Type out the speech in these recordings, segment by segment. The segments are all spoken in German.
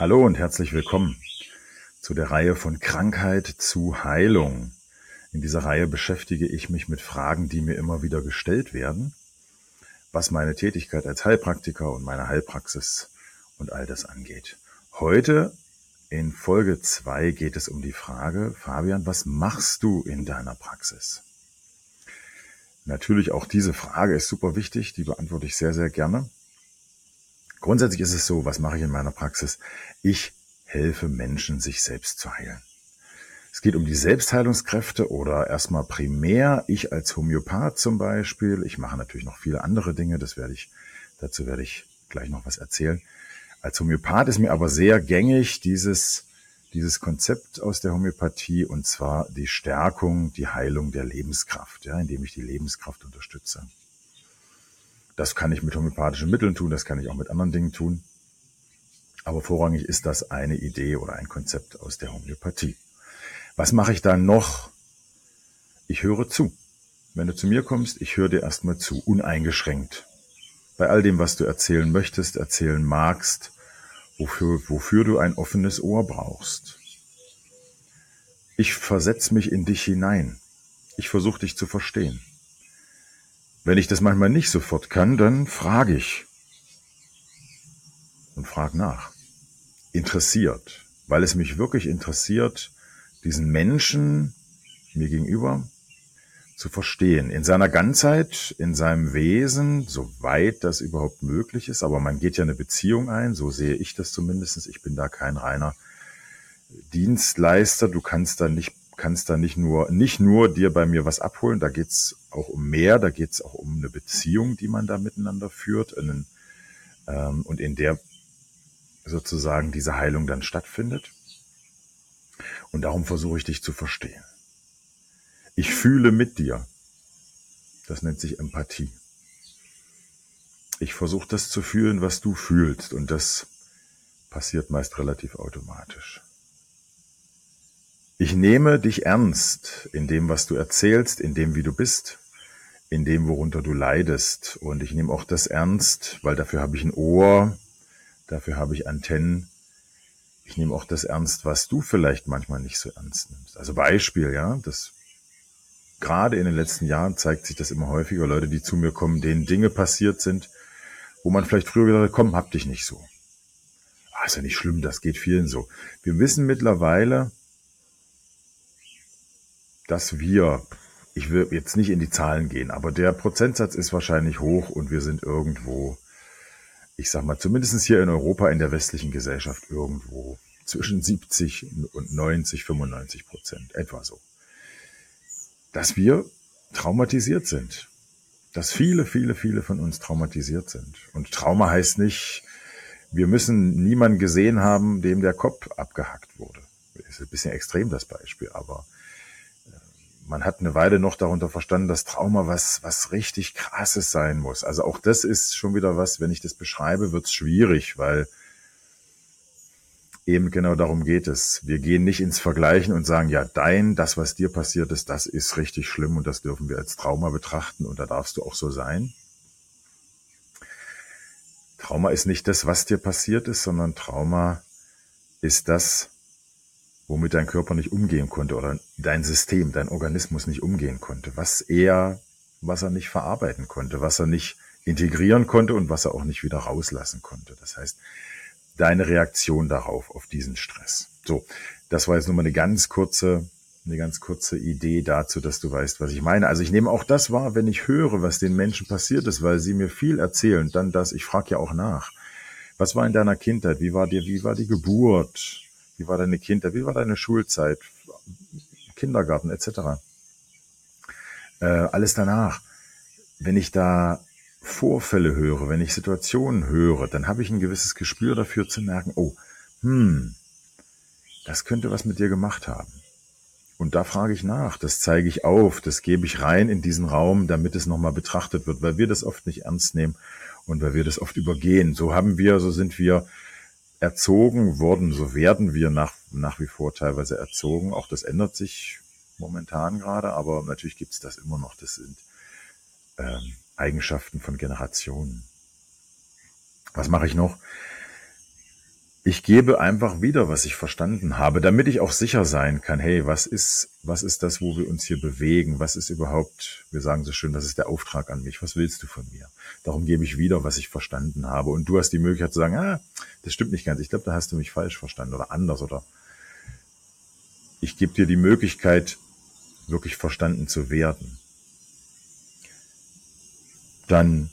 Hallo und herzlich willkommen zu der Reihe von Krankheit zu Heilung. In dieser Reihe beschäftige ich mich mit Fragen, die mir immer wieder gestellt werden, was meine Tätigkeit als Heilpraktiker und meine Heilpraxis und all das angeht. Heute in Folge zwei geht es um die Frage, Fabian, was machst du in deiner Praxis? Natürlich auch diese Frage ist super wichtig, die beantworte ich sehr, sehr gerne. Grundsätzlich ist es so, was mache ich in meiner Praxis? Ich helfe Menschen, sich selbst zu heilen. Es geht um die Selbstheilungskräfte oder erstmal primär ich als Homöopath zum Beispiel. Ich mache natürlich noch viele andere Dinge, das werde ich, dazu werde ich gleich noch was erzählen. Als Homöopath ist mir aber sehr gängig dieses, dieses Konzept aus der Homöopathie und zwar die Stärkung, die Heilung der Lebenskraft, ja, indem ich die Lebenskraft unterstütze. Das kann ich mit homöopathischen Mitteln tun, das kann ich auch mit anderen Dingen tun. Aber vorrangig ist das eine Idee oder ein Konzept aus der Homöopathie. Was mache ich da noch? Ich höre zu. Wenn du zu mir kommst, ich höre dir erstmal zu, uneingeschränkt. Bei all dem, was du erzählen möchtest, erzählen magst, wofür, wofür du ein offenes Ohr brauchst. Ich versetze mich in dich hinein. Ich versuche dich zu verstehen. Wenn ich das manchmal nicht sofort kann, dann frage ich und frage nach. Interessiert, weil es mich wirklich interessiert, diesen Menschen mir gegenüber zu verstehen. In seiner Ganzheit, in seinem Wesen, soweit das überhaupt möglich ist. Aber man geht ja eine Beziehung ein, so sehe ich das zumindest. Ich bin da kein reiner Dienstleister. Du kannst da nicht kannst da nicht nur, nicht nur dir bei mir was abholen, da geht's auch um mehr, da geht's auch um eine Beziehung, die man da miteinander führt einen, ähm, und in der sozusagen diese Heilung dann stattfindet. Und darum versuche ich dich zu verstehen. Ich fühle mit dir. Das nennt sich Empathie. Ich versuche das zu fühlen, was du fühlst. Und das passiert meist relativ automatisch. Ich nehme dich ernst in dem, was du erzählst, in dem, wie du bist, in dem, worunter du leidest. Und ich nehme auch das ernst, weil dafür habe ich ein Ohr, dafür habe ich Antennen. Ich nehme auch das ernst, was du vielleicht manchmal nicht so ernst nimmst. Also Beispiel, ja, das gerade in den letzten Jahren zeigt sich das immer häufiger, Leute, die zu mir kommen, denen Dinge passiert sind, wo man vielleicht früher gesagt hat, komm, hab dich nicht so. Ah, ist ja nicht schlimm, das geht vielen so. Wir wissen mittlerweile, dass wir, ich will jetzt nicht in die Zahlen gehen, aber der Prozentsatz ist wahrscheinlich hoch und wir sind irgendwo, ich sag mal, zumindest hier in Europa, in der westlichen Gesellschaft irgendwo zwischen 70 und 90, 95 Prozent, etwa so. Dass wir traumatisiert sind. Dass viele, viele, viele von uns traumatisiert sind. Und Trauma heißt nicht, wir müssen niemanden gesehen haben, dem der Kopf abgehackt wurde. ist ein bisschen extrem das Beispiel, aber man hat eine Weile noch darunter verstanden, dass Trauma was, was richtig krasses sein muss. Also auch das ist schon wieder was, wenn ich das beschreibe, wird es schwierig, weil eben genau darum geht es. Wir gehen nicht ins Vergleichen und sagen, ja, dein, das, was dir passiert ist, das ist richtig schlimm und das dürfen wir als Trauma betrachten und da darfst du auch so sein. Trauma ist nicht das, was dir passiert ist, sondern Trauma ist das, womit dein Körper nicht umgehen konnte oder dein System, dein Organismus nicht umgehen konnte, was er, was er nicht verarbeiten konnte, was er nicht integrieren konnte und was er auch nicht wieder rauslassen konnte. Das heißt, deine Reaktion darauf, auf diesen Stress. So, das war jetzt nur mal eine ganz kurze, eine ganz kurze Idee dazu, dass du weißt, was ich meine. Also ich nehme auch das wahr, wenn ich höre, was den Menschen passiert ist, weil sie mir viel erzählen, dann das, ich frage ja auch nach. Was war in deiner Kindheit? Wie war dir, wie war die Geburt? Wie war deine Kindheit? Wie war deine Schulzeit? Kindergarten etc. Äh, alles danach. Wenn ich da Vorfälle höre, wenn ich Situationen höre, dann habe ich ein gewisses Gespür dafür zu merken, oh, hm, das könnte was mit dir gemacht haben. Und da frage ich nach, das zeige ich auf, das gebe ich rein in diesen Raum, damit es nochmal betrachtet wird, weil wir das oft nicht ernst nehmen und weil wir das oft übergehen. So haben wir, so sind wir erzogen worden, so werden wir nach, nach wie vor teilweise erzogen. Auch das ändert sich momentan gerade, aber natürlich gibt es das immer noch. Das sind ähm, Eigenschaften von Generationen. Was mache ich noch? Ich gebe einfach wieder, was ich verstanden habe, damit ich auch sicher sein kann, hey, was ist, was ist das, wo wir uns hier bewegen? Was ist überhaupt, wir sagen so schön, was ist der Auftrag an mich? Was willst du von mir? Darum gebe ich wieder, was ich verstanden habe. Und du hast die Möglichkeit zu sagen, ah, das stimmt nicht ganz. Ich glaube, da hast du mich falsch verstanden oder anders oder ich gebe dir die Möglichkeit, wirklich verstanden zu werden. Dann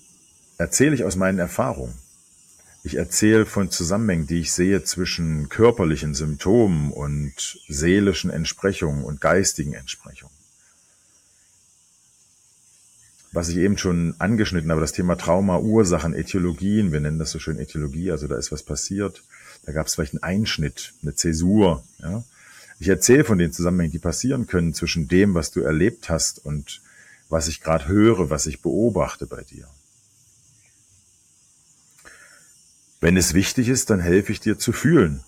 erzähle ich aus meinen Erfahrungen. Ich erzähle von Zusammenhängen, die ich sehe zwischen körperlichen Symptomen und seelischen Entsprechungen und geistigen Entsprechungen. Was ich eben schon angeschnitten habe, das Thema Trauma, Ursachen, Äthiologien, wir nennen das so schön Äthiologie, also da ist was passiert, da gab es vielleicht einen Einschnitt, eine Zäsur. Ja? Ich erzähle von den Zusammenhängen, die passieren können zwischen dem, was du erlebt hast und was ich gerade höre, was ich beobachte bei dir. Wenn es wichtig ist, dann helfe ich dir zu fühlen.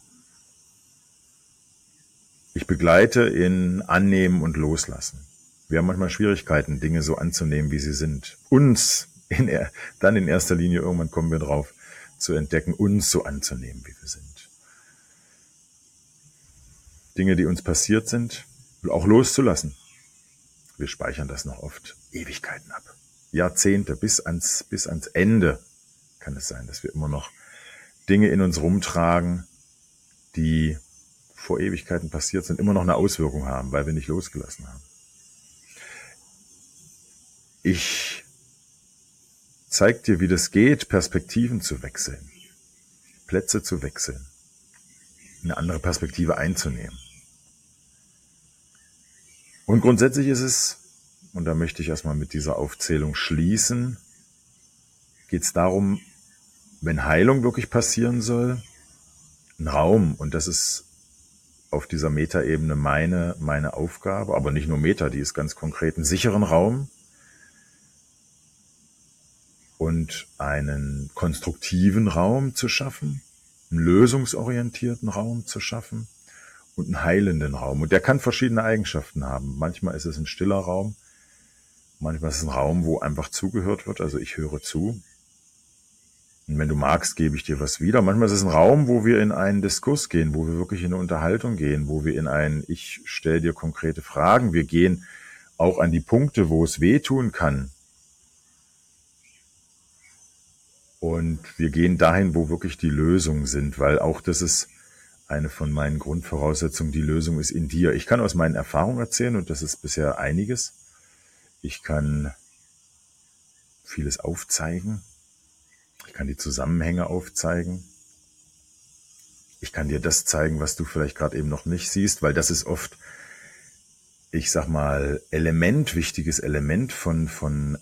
Ich begleite in Annehmen und Loslassen. Wir haben manchmal Schwierigkeiten, Dinge so anzunehmen, wie sie sind. Uns, in, dann in erster Linie, irgendwann kommen wir drauf, zu entdecken, uns so anzunehmen, wie wir sind. Dinge, die uns passiert sind, auch loszulassen. Wir speichern das noch oft Ewigkeiten ab. Jahrzehnte bis ans, bis ans Ende kann es sein, dass wir immer noch Dinge in uns rumtragen, die vor Ewigkeiten passiert sind, immer noch eine Auswirkung haben, weil wir nicht losgelassen haben. Ich zeige dir, wie das geht, Perspektiven zu wechseln, Plätze zu wechseln, eine andere Perspektive einzunehmen. Und grundsätzlich ist es, und da möchte ich erstmal mit dieser Aufzählung schließen, geht es darum, wenn Heilung wirklich passieren soll, ein Raum, und das ist auf dieser Metaebene meine, meine Aufgabe, aber nicht nur Meta, die ist ganz konkret, einen sicheren Raum und einen konstruktiven Raum zu schaffen, einen lösungsorientierten Raum zu schaffen und einen heilenden Raum. Und der kann verschiedene Eigenschaften haben. Manchmal ist es ein stiller Raum, manchmal ist es ein Raum, wo einfach zugehört wird, also ich höre zu. Und wenn du magst, gebe ich dir was wieder. Manchmal ist es ein Raum, wo wir in einen Diskurs gehen, wo wir wirklich in eine Unterhaltung gehen, wo wir in einen, ich stelle dir konkrete Fragen. Wir gehen auch an die Punkte, wo es wehtun kann. Und wir gehen dahin, wo wirklich die Lösungen sind, weil auch das ist eine von meinen Grundvoraussetzungen. Die Lösung ist in dir. Ich kann aus meinen Erfahrungen erzählen und das ist bisher einiges. Ich kann vieles aufzeigen ich kann die Zusammenhänge aufzeigen. Ich kann dir das zeigen, was du vielleicht gerade eben noch nicht siehst, weil das ist oft, ich sag mal, Element, wichtiges Element von, von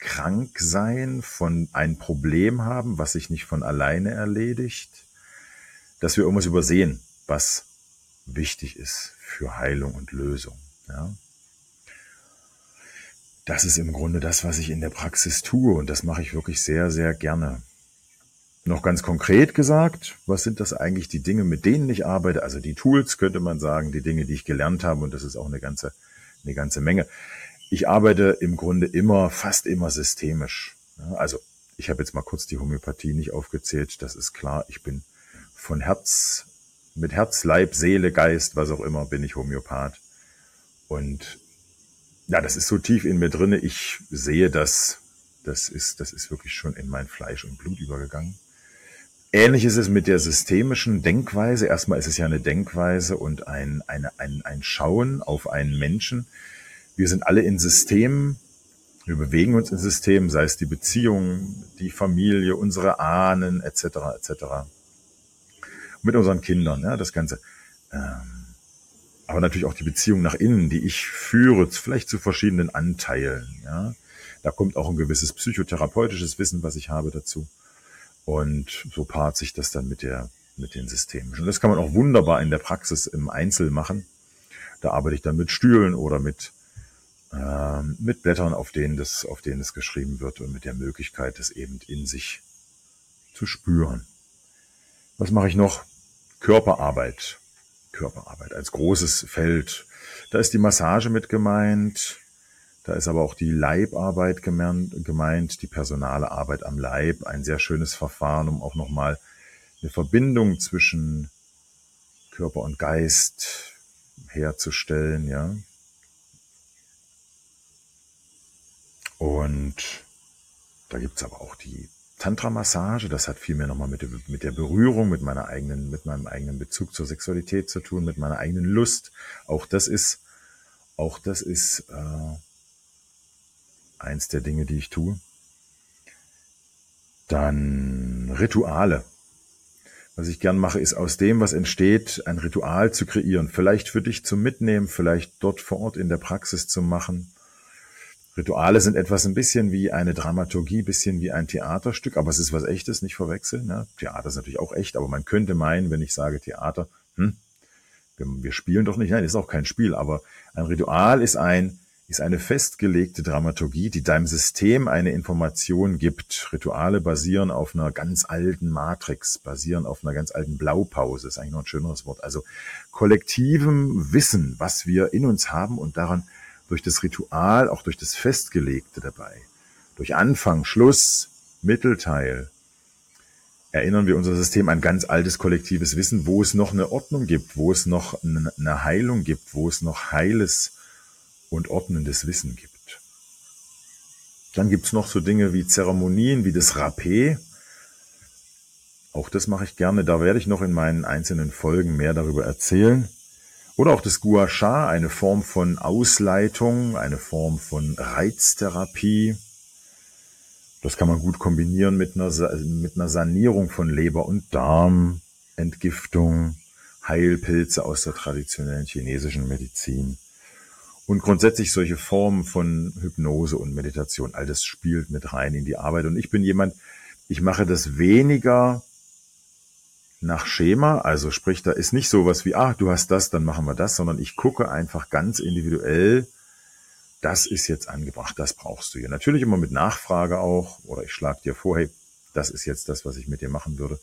krank sein, von ein Problem haben, was sich nicht von alleine erledigt, dass wir irgendwas übersehen, was wichtig ist für Heilung und Lösung. Ja? Das ist im Grunde das, was ich in der Praxis tue und das mache ich wirklich sehr, sehr gerne. Noch ganz konkret gesagt, was sind das eigentlich die Dinge, mit denen ich arbeite? Also die Tools könnte man sagen, die Dinge, die ich gelernt habe und das ist auch eine ganze, eine ganze Menge. Ich arbeite im Grunde immer, fast immer systemisch. Also ich habe jetzt mal kurz die Homöopathie nicht aufgezählt, das ist klar. Ich bin von Herz, mit Herz, Leib, Seele, Geist, was auch immer, bin ich Homöopath. Und ja, das ist so tief in mir drinne. Ich sehe das. Das ist, das ist wirklich schon in mein Fleisch und Blut übergegangen. Ähnlich ist es mit der systemischen Denkweise. Erstmal ist es ja eine Denkweise und ein, eine, ein, ein Schauen auf einen Menschen. Wir sind alle in Systemen. Wir bewegen uns in Systemen, sei es die Beziehung, die Familie, unsere Ahnen, etc., etc. Mit unseren Kindern, ja, das Ganze. Ähm, aber natürlich auch die Beziehung nach innen, die ich führe, vielleicht zu verschiedenen Anteilen. Ja, da kommt auch ein gewisses psychotherapeutisches Wissen, was ich habe dazu. Und so paart sich das dann mit der mit den Systemen. Und das kann man auch wunderbar in der Praxis im Einzel machen. Da arbeite ich dann mit Stühlen oder mit äh, mit Blättern, auf denen das auf denen es geschrieben wird und mit der Möglichkeit, das eben in sich zu spüren. Was mache ich noch? Körperarbeit. Körperarbeit als großes Feld. Da ist die Massage mit gemeint, da ist aber auch die Leibarbeit gemeint, die personale Arbeit am Leib, ein sehr schönes Verfahren, um auch nochmal eine Verbindung zwischen Körper und Geist herzustellen, ja. Und da gibt's aber auch die Tantra-Massage, das hat viel mehr nochmal mit, mit der Berührung, mit meiner eigenen, mit meinem eigenen Bezug zur Sexualität zu tun, mit meiner eigenen Lust. Auch das ist, auch das ist äh, eins der Dinge, die ich tue. Dann Rituale. Was ich gern mache, ist aus dem, was entsteht, ein Ritual zu kreieren. Vielleicht für dich zum Mitnehmen, vielleicht dort vor Ort in der Praxis zu machen. Rituale sind etwas ein bisschen wie eine Dramaturgie, bisschen wie ein Theaterstück, aber es ist was echtes, nicht verwechseln. Ne? Theater ist natürlich auch echt, aber man könnte meinen, wenn ich sage Theater, hm, wir, wir spielen doch nicht. Nein, ist auch kein Spiel, aber ein Ritual ist ein ist eine festgelegte Dramaturgie, die deinem System eine Information gibt. Rituale basieren auf einer ganz alten Matrix, basieren auf einer ganz alten Blaupause, ist eigentlich noch ein schöneres Wort. Also kollektivem Wissen, was wir in uns haben und daran durch das Ritual, auch durch das Festgelegte dabei, durch Anfang, Schluss, Mittelteil, erinnern wir unser System an ganz altes kollektives Wissen, wo es noch eine Ordnung gibt, wo es noch eine Heilung gibt, wo es noch heiles und ordnendes Wissen gibt. Dann gibt's noch so Dinge wie Zeremonien, wie das Rapé. Auch das mache ich gerne. Da werde ich noch in meinen einzelnen Folgen mehr darüber erzählen. Oder auch das Gua Sha, eine Form von Ausleitung, eine Form von Reiztherapie. Das kann man gut kombinieren mit einer, mit einer Sanierung von Leber und Darm, Entgiftung, Heilpilze aus der traditionellen chinesischen Medizin. Und grundsätzlich solche Formen von Hypnose und Meditation, all das spielt mit rein in die Arbeit. Und ich bin jemand, ich mache das weniger nach Schema, also sprich, da ist nicht sowas wie, ah, du hast das, dann machen wir das, sondern ich gucke einfach ganz individuell, das ist jetzt angebracht, das brauchst du hier. Natürlich immer mit Nachfrage auch, oder ich schlage dir vor, hey, das ist jetzt das, was ich mit dir machen würde.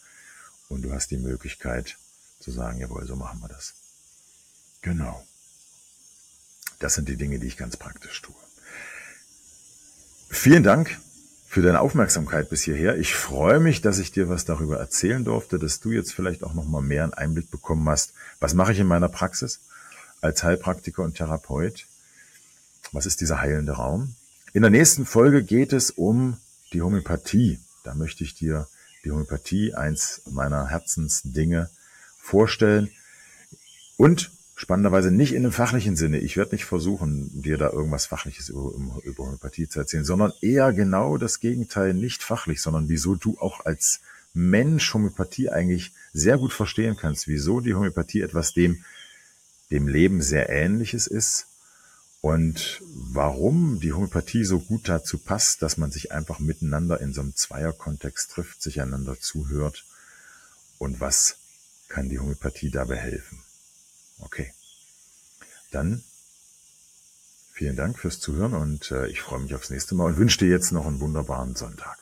Und du hast die Möglichkeit zu sagen, jawohl, so machen wir das. Genau. Das sind die Dinge, die ich ganz praktisch tue. Vielen Dank für deine Aufmerksamkeit bis hierher. Ich freue mich, dass ich dir was darüber erzählen durfte, dass du jetzt vielleicht auch noch mal mehr einen Einblick bekommen hast. Was mache ich in meiner Praxis als Heilpraktiker und Therapeut? Was ist dieser heilende Raum? In der nächsten Folge geht es um die Homöopathie. Da möchte ich dir die Homöopathie, eins meiner Herzensdinge, vorstellen. Und spannenderweise nicht in einem fachlichen Sinne. Ich werde nicht versuchen, dir da irgendwas Fachliches über, über Homöopathie zu erzählen, sondern eher genau das Gegenteil, nicht fachlich, sondern wieso du auch als Mensch Homöopathie eigentlich sehr gut verstehen kannst, wieso die Homöopathie etwas dem, dem Leben sehr ähnliches ist und warum die Homöopathie so gut dazu passt, dass man sich einfach miteinander in so einem Zweierkontext trifft, sich einander zuhört und was kann die Homöopathie dabei helfen. Okay. Dann vielen Dank fürs Zuhören und äh, ich freue mich aufs nächste Mal und wünsche dir jetzt noch einen wunderbaren Sonntag.